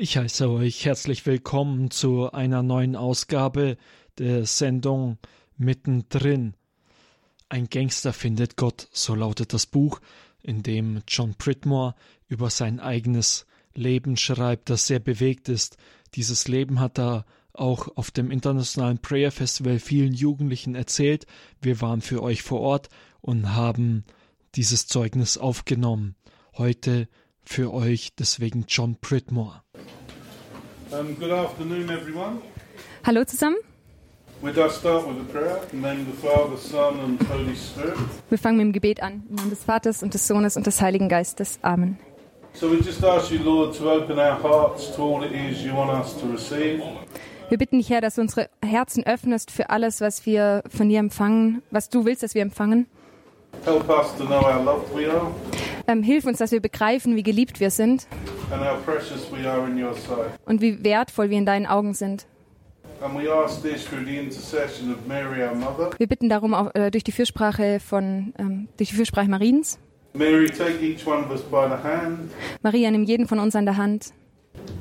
Ich heiße euch herzlich willkommen zu einer neuen Ausgabe der Sendung Mittendrin. Ein Gangster findet Gott, so lautet das Buch, in dem John Pridmore über sein eigenes Leben schreibt, das sehr bewegt ist. Dieses Leben hat er auch auf dem Internationalen Prayer Festival vielen Jugendlichen erzählt. Wir waren für euch vor Ort und haben dieses Zeugnis aufgenommen. Heute für euch deswegen John Pridmore. Um, good afternoon, everyone. Hallo zusammen. Wir fangen mit dem Gebet an. Im Namen des Vaters und des Sohnes und des Heiligen Geistes. Amen. So we just ask you, Lord, to open our hearts to all it is you want us to receive. Wir bitten dich, Herr, dass du unsere Herzen öffnest für alles, was wir von dir empfangen, was du willst, dass wir empfangen. Help us to know how loved we are Ähm, hilf uns, dass wir begreifen, wie geliebt wir sind und wie wertvoll wir in deinen Augen sind. Wir bitten darum auch, äh, durch die Fürsprache von ähm, durch die Fürsprache Mariens. Mary, take each one of us by the hand Maria, nimm jeden von uns an der Hand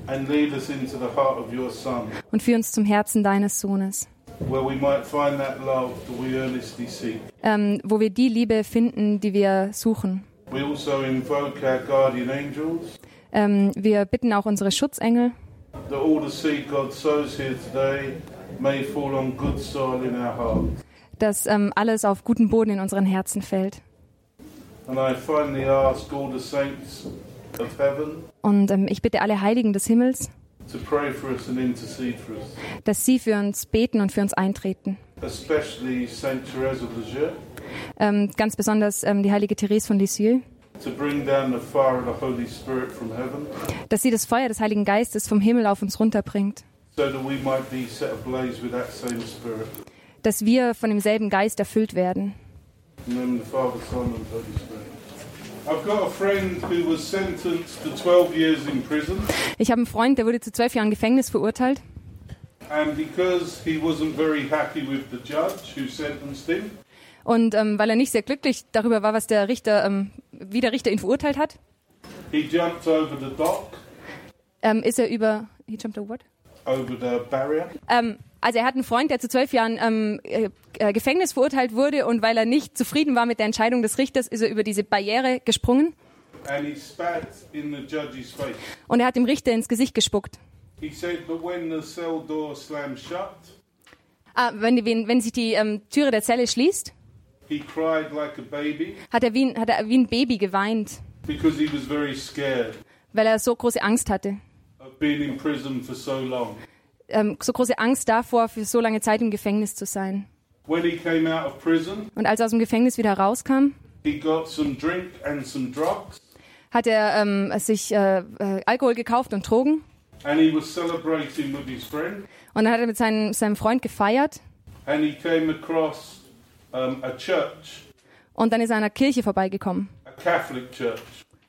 and lead us into the heart of your Son, und führ uns zum Herzen deines Sohnes, where we might find that love that we earnestly seek. ähm, wo wir die Liebe finden, die wir suchen. We also invoke our guardian angels. Ähm, wir bitten auch unsere Schutzengel, that all the seed God sows here today may fall on good soil in our hearts. dass ähm, alles auf guten Boden in unseren Herzen fällt. And I finally ask all the saints of heaven Und ähm, ich bitte alle Heiligen des Himmels, to pray for us and intercede for us, dass sie für uns beten und für uns eintreten. Especially Saint Therese of Lisieux, Ähm, ganz besonders ähm, die heilige Therese von Lisieux, to bring down the fire of the Holy Spirit from heaven, dass sie das Feuer des Heiligen Geistes vom Himmel auf uns runterbringt, so that we might be set ablaze with that same Spirit. dass wir von demselben Geist erfüllt werden. Father, Son, and Holy Spirit. I've got a friend who was sentenced to 12 years in prison, Ich habe einen Freund, der wurde zu zwölf Jahren Gefängnis verurteilt. And because he wasn't very happy with the judge who sentenced him, Und ähm, weil er nicht sehr glücklich darüber war, was der Richter, ähm, wie der Richter ihn verurteilt hat, he jumped over the dock, ähm, ist er über. He jumped over what? over the barrier, Ähm, also er hat einen Freund, der zu zwölf Jahren ähm, äh, äh, Gefängnis verurteilt wurde und weil er nicht zufrieden war mit der Entscheidung des Richters, ist er über diese Barriere gesprungen and he spat in the judge's face. und er hat dem Richter ins Gesicht gespuckt. He said, but when the cell door slammed shut, Ah, wenn, wenn, wenn sich die ähm, Türe der Zelle schließt, he cried like a baby hat er, wie ein, hat er wie ein Baby geweint, because he was very scared weil er so große Angst hatte. of being in prison for so long. Ähm, so große Angst davor, für so lange Zeit im Gefängnis zu sein. When he came out of prison, Und als er aus dem Gefängnis wieder rauskam, he got some drink and some drugs, hat er ähm, sich äh, äh, Alkohol gekauft und Drogen. And he was celebrating with his friend, Und dann hat er mit seinem, seinem Freund gefeiert. and he came across um, a church, Und dann ist er an einer Kirche vorbeigekommen. a Catholic church.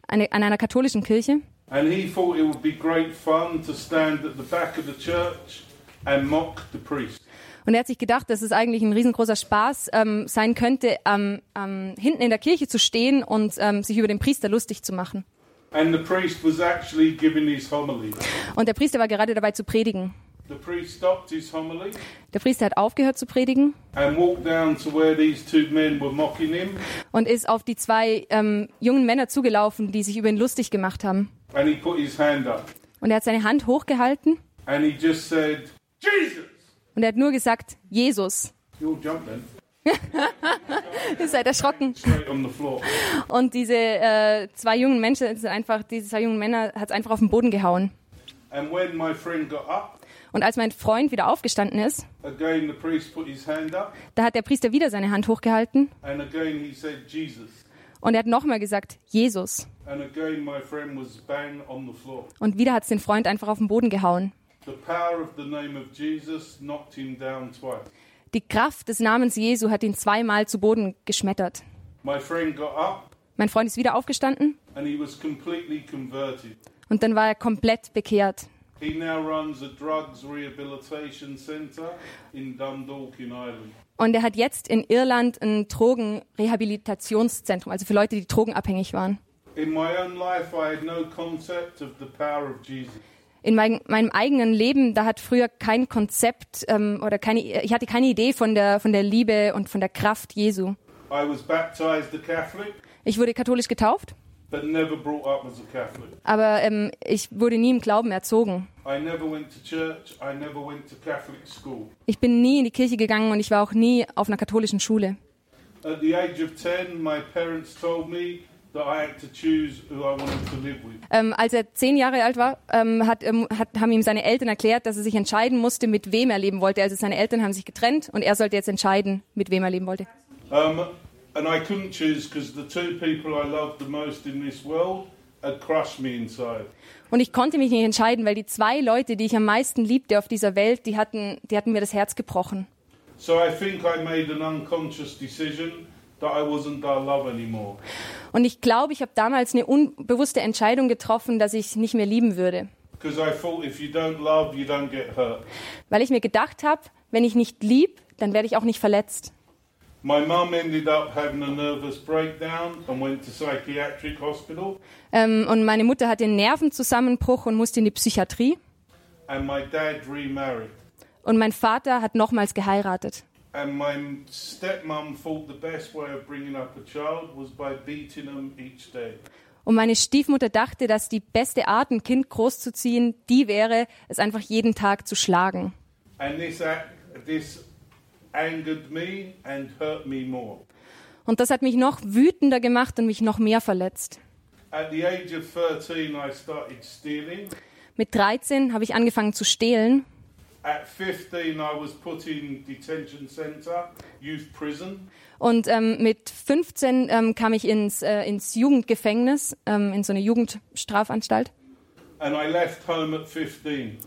Eine, an einer katholischen Kirche. And he thought it would be great fun to stand at the back of the church and mock the priest. Und er hat sich gedacht, dass es eigentlich ein riesengroßer Spaß ähm, sein könnte, ähm, ähm, hinten in der Kirche zu stehen und ähm, sich über den Priester lustig zu machen. And the priest was actually giving his homily. Und der Priester war gerade dabei zu predigen. The priest stopped his homily Der Priester hat aufgehört zu predigen and walked down to where these two men were mocking him. und ist auf die zwei ähm, jungen Männer zugelaufen, die sich über ihn lustig gemacht haben. And he put his hand up Und er hat seine Hand hochgehalten and he just said, Jesus! und er hat nur gesagt, Jesus. You'll jump then. Ihr seid erschrocken. Und diese äh, zwei jungen Menschen, sind einfach, diese zwei jungen Männer hat es einfach auf den Boden gehauen. And when my friend got up, Und als mein Freund wieder aufgestanden ist, again the priest put his hand up da hat der Priester wieder seine Hand hochgehalten and again he said, Jesus. und er hat nochmal gesagt, Jesus. And again my friend was bang on the floor. Und wieder hat es den Freund einfach auf den Boden gehauen. The power of the name of Jesus knocked him down twice. Die Kraft des Namens Jesu hat ihn zweimal zu Boden geschmettert. My friend got up Mein Freund ist wieder aufgestanden and he was completely converted. und dann war er komplett bekehrt. He now runs a drugs rehabilitation centre in Dundalk in Ireland. Und er hat jetzt in Irland ein Drogenrehabilitationszentrum, also für Leute, die drogenabhängig waren. In my own life, I had no concept of the power of Jesus. In mein, meinem eigenen Leben, da hat früher kein Konzept ähm, oder keine, ich hatte keine Idee von der, von der Liebe und von der Kraft Jesu. I was baptized a Catholic, Ich wurde katholisch getauft, but never brought up as a Catholic. aber ähm, ich wurde nie im Glauben erzogen. I never went to church. I never went to Catholic school. Ich bin nie in die Kirche gegangen und ich war auch nie auf einer katholischen Schule. At the age of 10, my parents told me that I had to choose who I wanted to live with. Ähm, als er zehn Jahre alt war, ähm, hat, ähm, hat, haben ihm seine Eltern erklärt, dass er sich entscheiden musste, mit wem er leben wollte. Also seine Eltern haben sich getrennt und er sollte jetzt entscheiden, mit wem er leben wollte. Um, and I couldn't choose because the two people I loved the most in this world had crushed me inside. Und ich konnte mich nicht entscheiden, weil die zwei Leute, die ich am meisten liebte auf dieser Welt, die hatten, die hatten mir das Herz gebrochen. So I think I made an unconscious decision that I wasn't their love anymore. Und ich glaube, ich habe damals eine unbewusste Entscheidung getroffen, dass ich nicht mehr lieben würde. Love. Weil ich mir gedacht habe, wenn ich nicht lieb, dann werde ich auch nicht verletzt. My mum ended up having a nervous breakdown and went to psychiatric hospital. Ähm, und meine Mutter hatte einen Nervenzusammenbruch und musste in die Psychiatrie. And my dad remarried. Und mein Vater hat nochmals geheiratet. And my stepmom thought the best way of bringing up a child was by beating them each day. Und meine Stiefmutter dachte, dass die beste Art, ein Kind großzuziehen, die wäre, es einfach jeden Tag zu schlagen. And this, act, this angered me and hurt me more. Und das hat mich noch wütender gemacht und mich noch mehr verletzt. At the age of 13, I started stealing. Mit 13 habe ich angefangen zu stehlen. Und ähm, mit 15 ähm, kam ich ins, äh, ins Jugendgefängnis, ähm, in so eine Jugendstrafanstalt. And I left home at 15.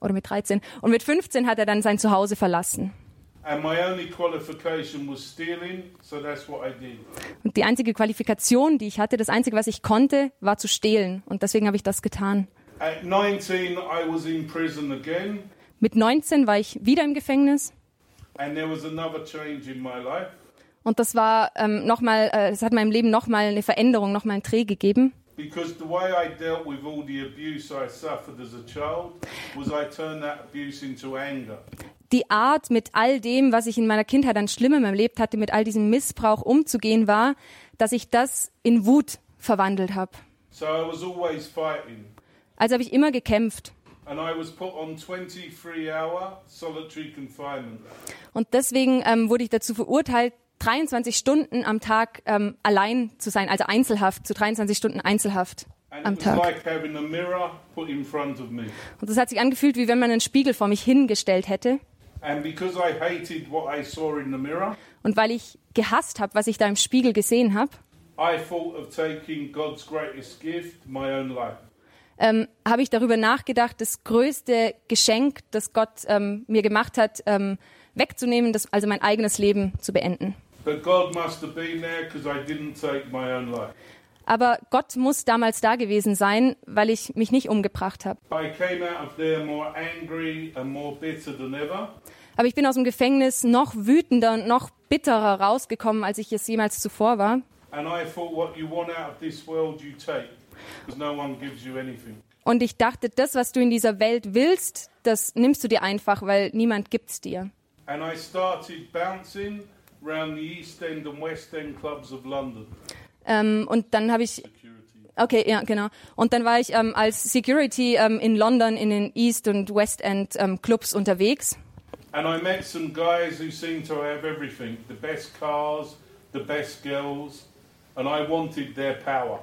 Oder mit 13. Und mit 15 hat er dann sein Zuhause verlassen. And my only qualification was stealing, so that's what I did. Und die einzige Qualifikation, die ich hatte, das einzige, was ich konnte, war zu stehlen. Und deswegen habe ich das getan. At 19, I was in prison again, Mit 19 war ich wieder im Gefängnis. Und das war ähm, nochmal, äh, es hat meinem Leben nochmal eine Veränderung, nochmal einen Dreh gegeben. Because the way I dealt with all the abuse I suffered as a child was I turned that abuse into anger. Die Art, mit all dem, was ich in meiner Kindheit an Schlimmem erlebt hatte, mit all diesem Missbrauch umzugehen, war, dass ich das in Wut verwandelt habe. So I was always fighting. Also habe ich immer gekämpft. And I was put on 23 hour solitary confinement. Und deswegen ähm, wurde ich dazu verurteilt, 23 Stunden am Tag ähm, allein zu sein, also Einzelhaft, zu 23 Stunden Einzelhaft And am Tag. like. Und das hat sich angefühlt, wie wenn man einen Spiegel vor mich hingestellt hätte. And because I hated what I saw in the mirror, Und weil ich gehasst habe, was ich da im Spiegel gesehen habe, I thought of taking God's greatest gift, my own life. Ähm, habe ich darüber nachgedacht, das größte Geschenk, das Gott ähm, mir gemacht hat, ähm, wegzunehmen, das, also mein eigenes Leben zu beenden. There. Aber Gott muss damals da gewesen sein, weil ich mich nicht umgebracht habe. Aber ich bin aus dem Gefängnis noch wütender und noch bitterer rausgekommen, als ich es jemals zuvor war. And I thought, what you want out of this world, you take, Und ich dachte, das, was du in dieser Welt willst, das nimmst du dir einfach, weil niemand gibt's dir. And I started bouncing round the East End and West End clubs of London. Ähm, und dann habe ich, okay, ja, genau. Und dann war ich ähm, als Security ähm, in London in den East und West End ähm, Clubs unterwegs. And I met some guys who seemed to have everything the best cars, the best girls, and I wanted their power.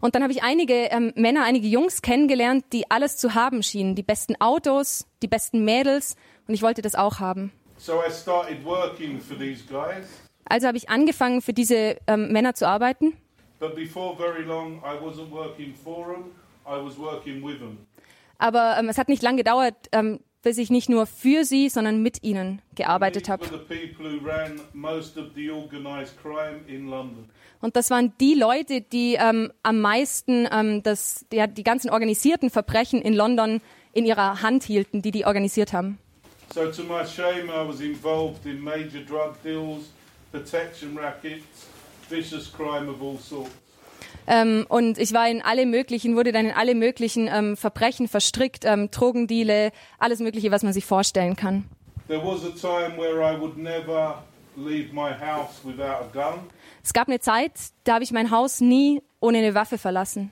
Und dann habe ich einige ähm, Männer, einige Jungs kennengelernt, die alles zu haben schienen. Die besten Autos, die besten Mädels. Und ich wollte das auch haben. So I started working for these guys, Also habe ich angefangen, für diese ähm, Männer zu arbeiten. but before very long, I wasn't working for them, I was working with them. Aber ähm, es hat nicht lange gedauert, ähm, bis ich nicht nur für sie, sondern mit ihnen gearbeitet habe. Und das waren die Leute, die ähm, am meisten ähm, das, die, die ganzen organisierten Verbrechen in London in ihrer Hand hielten, die die organisiert haben. So, to my shame, I was involved in major drug deals, protection rackets, vicious crime of all sorts. Ähm, und ich war in alle möglichen, wurde dann in alle möglichen ähm, Verbrechen verstrickt, ähm, Drogendeale, alles Mögliche, was man sich vorstellen kann. There was a time where I would never leave my house without a gun. Es gab eine Zeit, da habe ich mein Haus nie ohne eine Waffe verlassen.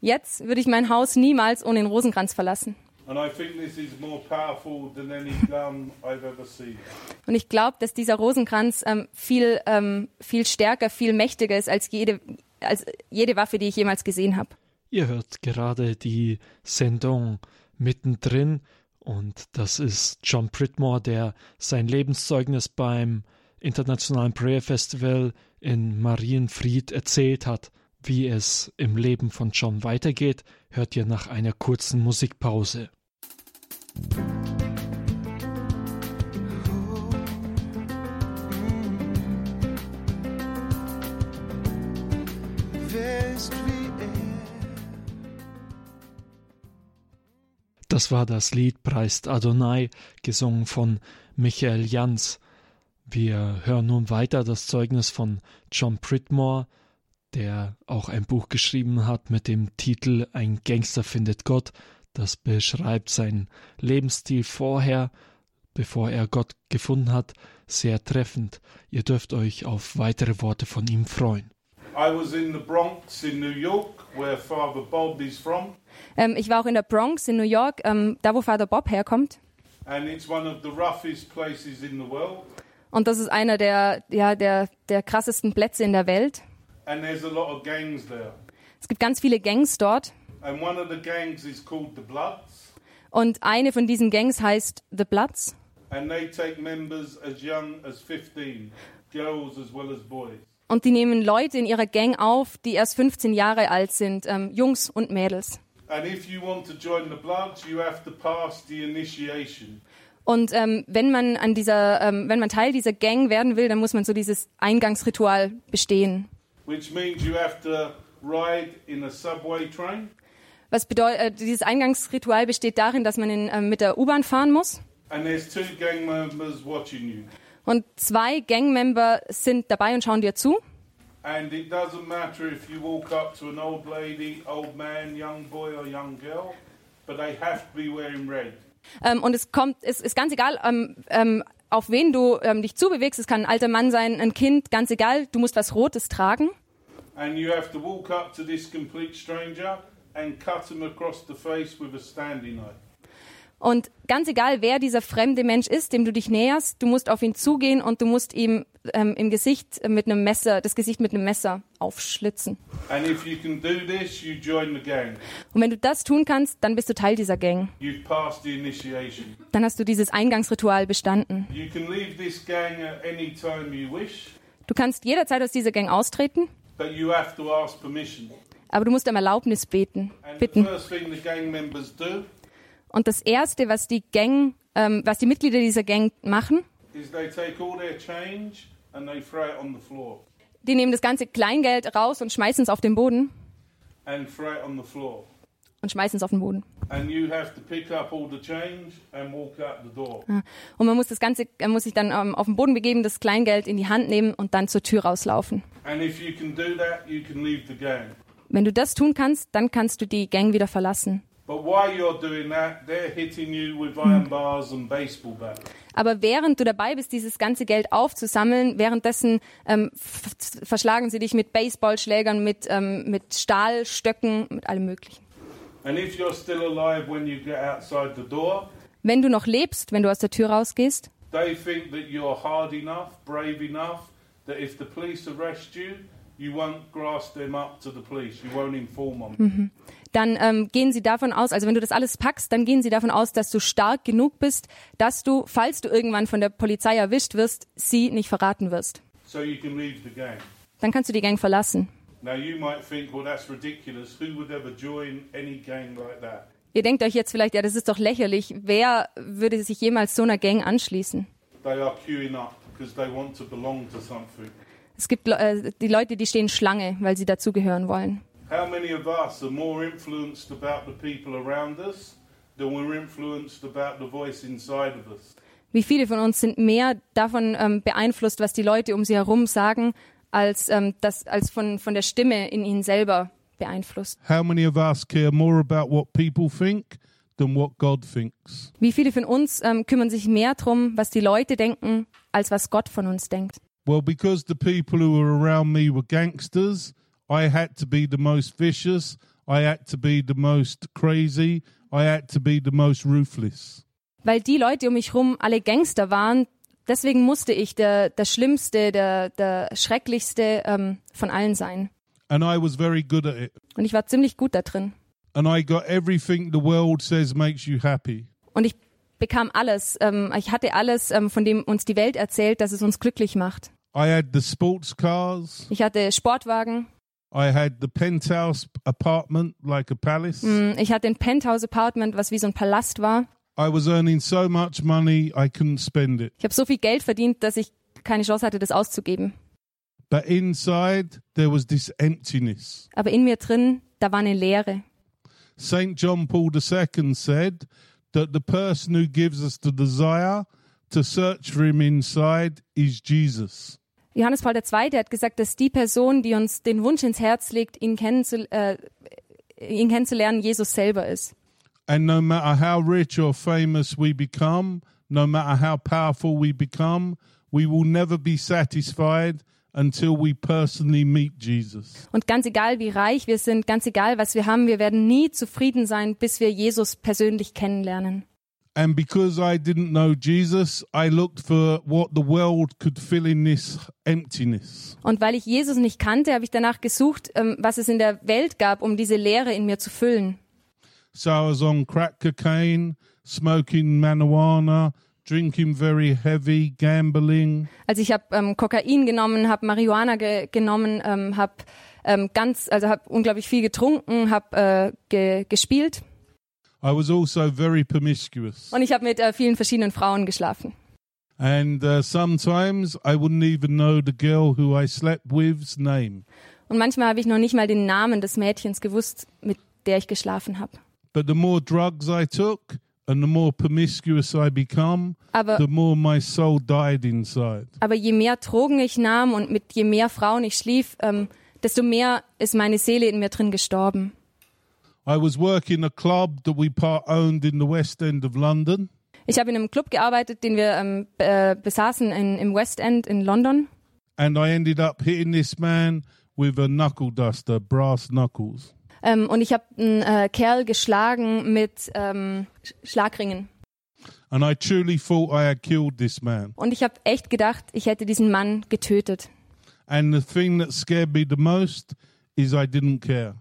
Jetzt würde ich mein Haus niemals ohne den Rosenkranz verlassen. And I think this is more powerful than any gun I've ever seen. Und ich glaube, dass dieser Rosenkranz ähm, viel, ähm, viel stärker, viel mächtiger ist als jede, als jede Waffe, die ich jemals gesehen habe. Ihr hört gerade die Sendung mittendrin und das ist John Pridmore, der sein Lebenszeugnis beim Internationalen Prayer Festival in Marienfried erzählt hat. Wie es im Leben von John weitergeht, hört ihr nach einer kurzen Musikpause. Das war das Lied Preist Adonai, gesungen von Michael Jans. Wir hören nun weiter das Zeugnis von John Pridmore, der auch ein Buch geschrieben hat mit dem Titel Ein Gangster findet Gott. Das beschreibt seinen Lebensstil vorher, bevor er Gott gefunden hat, sehr treffend. Ihr dürft euch auf weitere Worte von ihm freuen. I was in the Bronx in New York, where Father Bob is from, Ähm, ich war auch in der Bronx in New York, ähm, da wo Vater Bob herkommt. and it's one of the roughest places in the world. Und das ist einer der, ja, der, der krassesten Plätze in der Welt. And there's a lot of gangs there. Es gibt ganz viele Gangs dort. And one of the gangs is called the Bloods, Und eine von diesen Gangs heißt The Bloods. and they take members as young as 15, girls as well as boys. Und die nehmen Leute in ihrer Gang auf, die erst 15 Jahre alt sind, ähm, Jungs und Mädels. And if you want to join the Bloods, you have to pass the initiation. Und ähm, wenn man an dieser, ähm, wenn man Teil dieser Gang werden will, dann muss man so dieses Eingangsritual bestehen. which means you have to ride in a subway train Was bedeutet, äh, dieses Eingangsritual besteht darin, dass man in, ähm, mit der U-Bahn fahren muss. and there's two gang members watching you. Und zwei Gangmember sind dabei und schauen dir zu. And it doesn't matter if you walk up to an old lady, old man, young boy, or young girl, but they have to be wearing red. Ähm, und es kommt, es ist ganz egal, ähm, ähm, auf wen du ähm, dich zubewegst. Es kann ein alter Mann sein, ein Kind, ganz egal. Du musst was Rotes tragen. And you have to walk up to this complete stranger and cut him across the face with a standing knife. Und ganz egal, wer dieser fremde Mensch ist, dem du dich näherst, du musst auf ihn zugehen und du musst ihm ähm, im Gesicht mit einem Messer, das Gesicht mit einem Messer aufschlitzen. And if you can do this, you join the gang. Und wenn du das tun kannst, dann bist du Teil dieser Gang. You've passed the initiation. Dann hast du dieses Eingangsritual bestanden. You can leave this gang at any time you wish, Du kannst jederzeit aus dieser Gang austreten, but you have to ask permission. Aber du musst um Erlaubnis beten, bitten. Und das Erste, was die Gang, ähm, was die Mitglieder dieser Gang machen, is they take all their change and they throw it on the floor. die nehmen das ganze Kleingeld raus und schmeißen es auf den Boden und schmeißen es auf den Boden. Door. Und man muss das Ganze, er muss sich dann ähm, auf den Boden begeben, das Kleingeld in die Hand nehmen und dann zur Tür rauslaufen. And if you can do that, you can leave the gang. Wenn du das tun kannst, dann kannst du die Gang wieder verlassen. But while you're doing that, they're hitting you with iron bars and baseball bats. Aber während du dabei bist, dieses ganze Geld aufzusammeln, währenddessen ähm, verschlagen sie dich mit Baseballschlägern, mit, ähm, mit Stahlstöcken, mit allem Möglichen. And if you're still alive when you get outside the door, Wenn du noch lebst, wenn du aus der Tür rausgehst, they think that you're hard enough, brave enough, that if the police arrest you, you won't grass them up to the police. You won't inform them. dann ähm, gehen sie davon aus, also wenn du das alles packst, dann gehen sie davon aus, dass du stark genug bist, dass du, falls du irgendwann von der Polizei erwischt wirst, sie nicht verraten wirst. So you can leave the gang. Dann kannst du die Gang verlassen. Now you might think, well, that's ridiculous. Who would ever join any gang like that? Ihr denkt euch jetzt vielleicht, ja, das ist doch lächerlich. Wer würde sich jemals so einer Gang anschließen? They are queuing up because they want to belong to something. Es gibt äh, die Leute, die stehen Schlange, weil sie dazugehören wollen. How many of us are more influenced about the people around us than we're influenced about the voice inside of us? Wie viele von uns sind mehr davon ähm, beeinflusst, was die Leute um sie herum sagen, als, ähm, das, als von, von der Stimme in ihnen selber beeinflusst? How many of us care more about what people think than what God thinks? Wie viele von uns ähm, kümmern sich mehr darum, was die Leute denken, als was Gott von uns denkt? Well, because the people who were around me were gangsters, I had to be the most vicious, I had to be the most crazy, I had to be the most ruthless. Weil die Leute um mich herum alle Gangster waren, deswegen musste ich der, der Schlimmste, der, der Schrecklichste ähm, von allen sein. And I was very good at it. Und ich war ziemlich gut da drin. And I got everything the world says makes you happy. Und ich bekam alles, ähm, ich hatte alles, ähm, von dem uns die Welt erzählt, dass es uns glücklich macht. I had the sports cars. Ich hatte Sportwagen, I had the penthouse apartment like a palace. mm, ich hatte ein Penthouse-Apartment, was wie so ein Palast war. I was earning so much money I couldn't spend it. Ich habe so viel Geld verdient, dass ich keine Chance hatte, das auszugeben. But inside there was this emptiness. Aber in mir drin, da war eine Leere. St. John Paul II said that the person who gives us the desire to search for him inside is Jesus. Johannes Paul II. hat gesagt, dass die Person, die uns den Wunsch ins Herz legt, ihn, kennenzu äh, ihn kennenzulernen, Jesus selber ist. And no matter how rich or famous we become, no matter how powerful we become, we will never be satisfied until we personally meet Jesus. Und ganz egal, wie reich wir sind, ganz egal, was wir haben, wir werden nie zufrieden sein, bis wir Jesus persönlich kennenlernen. And because I didn't know Jesus, I looked for what the world could fill in this emptiness. Und weil ich Jesus nicht kannte, habe ich danach gesucht, ähm, was es in der Welt gab, um diese Leere in mir zu füllen. So I was on crack cocaine, smoking marijuana, drinking very heavy, gambling. Also ich habe ähm, Kokain genommen, habe Marihuana ge genommen, ähm, habe ähm, ganz, also habe unglaublich viel getrunken, habe äh, ge gespielt I was also very promiscuous. und ich habe mit äh, vielen verschiedenen Frauen geschlafen. And uh, sometimes I wouldn't even know the girl who I slept with's name. Und manchmal habe ich noch nicht mal den Namen des Mädchens gewusst, mit der ich geschlafen habe. But the more drugs I took and the more promiscuous I become, Aber, the more my soul died inside. aber je mehr Drogen ich nahm und mit je mehr Frauen ich schlief, ähm, desto mehr ist meine Seele in mir drin gestorben. I was working a club that we part owned in the West End of London. Ich habe in einem Club gearbeitet, den wir ähm, äh, besaßen in, im West End in London. and I ended up hitting this man with a knuckle duster, brass knuckles. Ähm, und ich habe einen äh, Kerl geschlagen mit ähm, Sch- Schlagringen. And I truly thought I had killed this man. Und ich habe echt gedacht, ich hätte diesen Mann getötet. And the thing that scared me the most is I didn't care.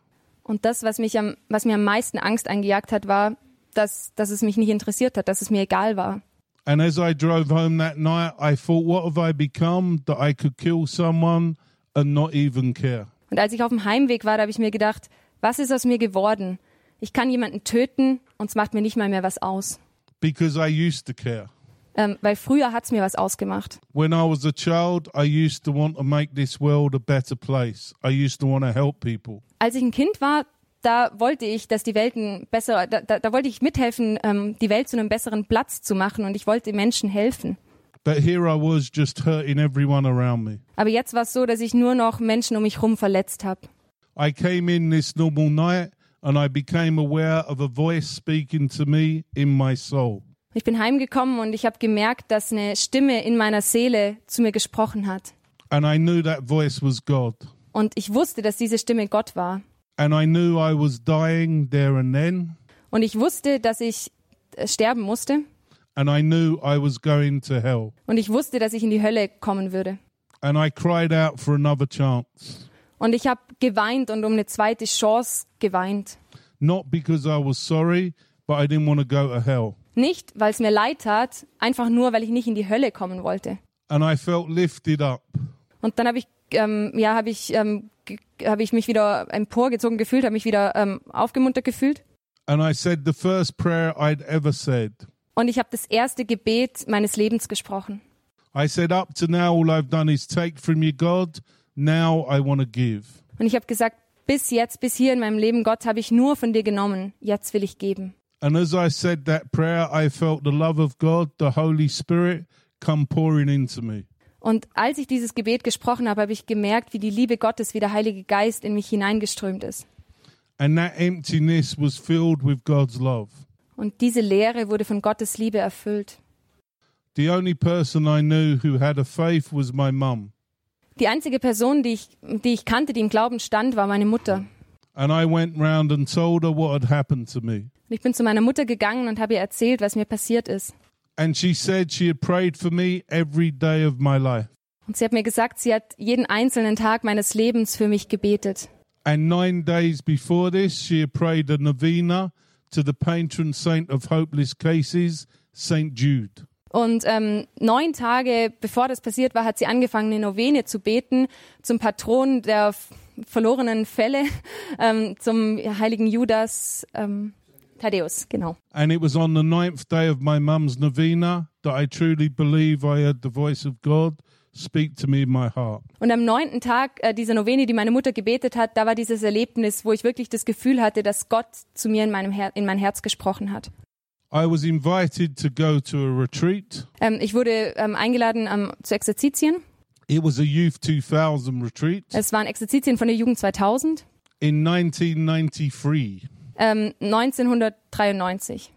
Und das, was, mich am, was mir am meisten Angst eingejagt hat, war, dass, dass es mich nicht interessiert hat, dass es mir egal war. And as I drove home that night, I thought, what have I become that I could kill someone and not even care? Und als ich auf dem Heimweg war, da habe ich mir gedacht, was ist aus mir geworden? Ich kann jemanden töten und es macht mir nicht mal mehr was aus. Because I used to care. Ähm, weil früher hat es mir was ausgemacht. When I was a child, I used to want to make this world a better place. I used to want to help people. Als ich ein Kind war, da wollte ich, dass die Welt ein besser, da, da, da wollte ich mithelfen, ähm, die Welt zu einem besseren Platz zu machen und ich wollte Menschen helfen. But here I was just hurting everyone around me. Aber jetzt war es so, dass ich nur noch Menschen um mich herum verletzt habe. I came in this normal night and I became aware of a voice speaking to me in my soul. Ich bin heimgekommen und ich habe gemerkt, dass eine Stimme in meiner Seele zu mir gesprochen hat. And I knew that voice was God. Und ich wusste, dass diese Stimme Gott war. And I knew I was dying there and then. Und ich wusste, dass ich äh, sterben musste. And I knew I was going to hell. Und ich wusste, dass ich in die Hölle kommen würde. And I cried out for another chance. Und ich habe geweint und um eine zweite Chance geweint. Not because I was sorry, but I didn't want to go to hell. Nicht, weil es mir leid tat, einfach nur, weil ich nicht in die Hölle kommen wollte. And I felt lifted up. Und dann habe ich, ähm, ja, habe ich, ähm, habe ich mich wieder emporgezogen gefühlt, habe mich wieder ähm, aufgemuntert gefühlt. And I said the first prayer I'd ever said. Und ich habe das erste Gebet meines Lebens gesprochen. I said, Up to now, all I've done is take from you, God. Now I want to give. Und ich habe gesagt, bis jetzt, bis hier in meinem Leben, Gott, habe ich nur von dir genommen. Jetzt will ich geben. And as I said that prayer, I felt the love of God, the Holy Spirit, come pouring into me. Und als ich dieses Gebet gesprochen habe, habe ich gemerkt, wie die Liebe Gottes, wie der Heilige Geist in mich hineingeströmt ist. And that emptiness was filled with God's love. Und diese Leere wurde von Gottes Liebe erfüllt. The only person I knew who had a faith was my mum. Die einzige Person, die ich, die ich kannte, die im Glauben stand, war meine Mutter. And I went round and told her what had happened to me. Und ich bin zu meiner Mutter gegangen und habe ihr erzählt, was mir passiert ist. And she said she had prayed for me every day of my life. Und sie hat mir gesagt, sie hat jeden einzelnen Tag meines Lebens für mich gebetet. And nine days before this, she had prayed a novena to the patron saint of hopeless cases, St. Jude. Und ähm, neun Tage bevor das passiert war, hat sie angefangen, eine Novene zu beten zum Patron der verlorenen Fälle, ähm, zum heiligen Judas ähm, Thaddäus, genau. And it was on the ninth day of my mum's novena that I truly believe I heard the voice of God speak to me in my heart. Und am neunten Tag äh, dieser Novene, die meine Mutter gebetet hat, da war dieses Erlebnis, wo ich wirklich das Gefühl hatte, dass Gott zu mir in, meinem Her in mein Herz gesprochen hat. I was invited to go to a retreat. Ähm, ich wurde ähm, eingeladen ähm, zu Exerzitien. It was a Youth 2000 retreat Es waren Exerzitien von der Jugend 2000, in 1993. ähm, 1993.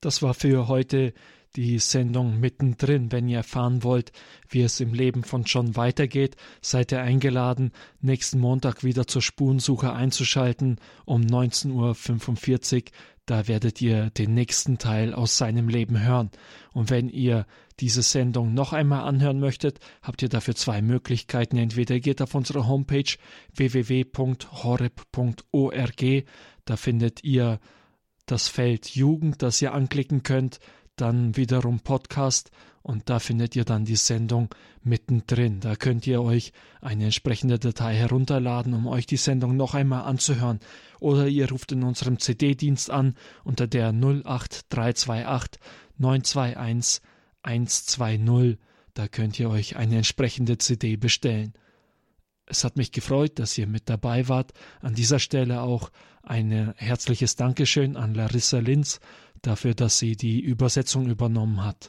Das war für heute die Sendung mittendrin. Wenn ihr erfahren wollt, wie es im Leben von John weitergeht, seid ihr eingeladen, nächsten Montag wieder zur Spurensuche einzuschalten um 19.45 Uhr. Da werdet ihr den nächsten Teil aus seinem Leben hören. Und wenn ihr diese Sendung noch einmal anhören möchtet, habt ihr dafür zwei Möglichkeiten. Entweder geht auf unsere Homepage www.horeb.org, da findet ihr das Feld Jugend, das ihr anklicken könnt, dann wiederum Podcast und da findet ihr dann die Sendung mittendrin. Da könnt ihr euch eine entsprechende Datei herunterladen, um euch die Sendung noch einmal anzuhören. Oder ihr ruft in unserem CD-Dienst an unter der 08328 921 120. Da könnt ihr euch eine entsprechende CD bestellen. Es hat mich gefreut, dass ihr mit dabei wart. An dieser Stelle auch ein herzliches Dankeschön an Larissa Linz dafür, dass sie die Übersetzung übernommen hat.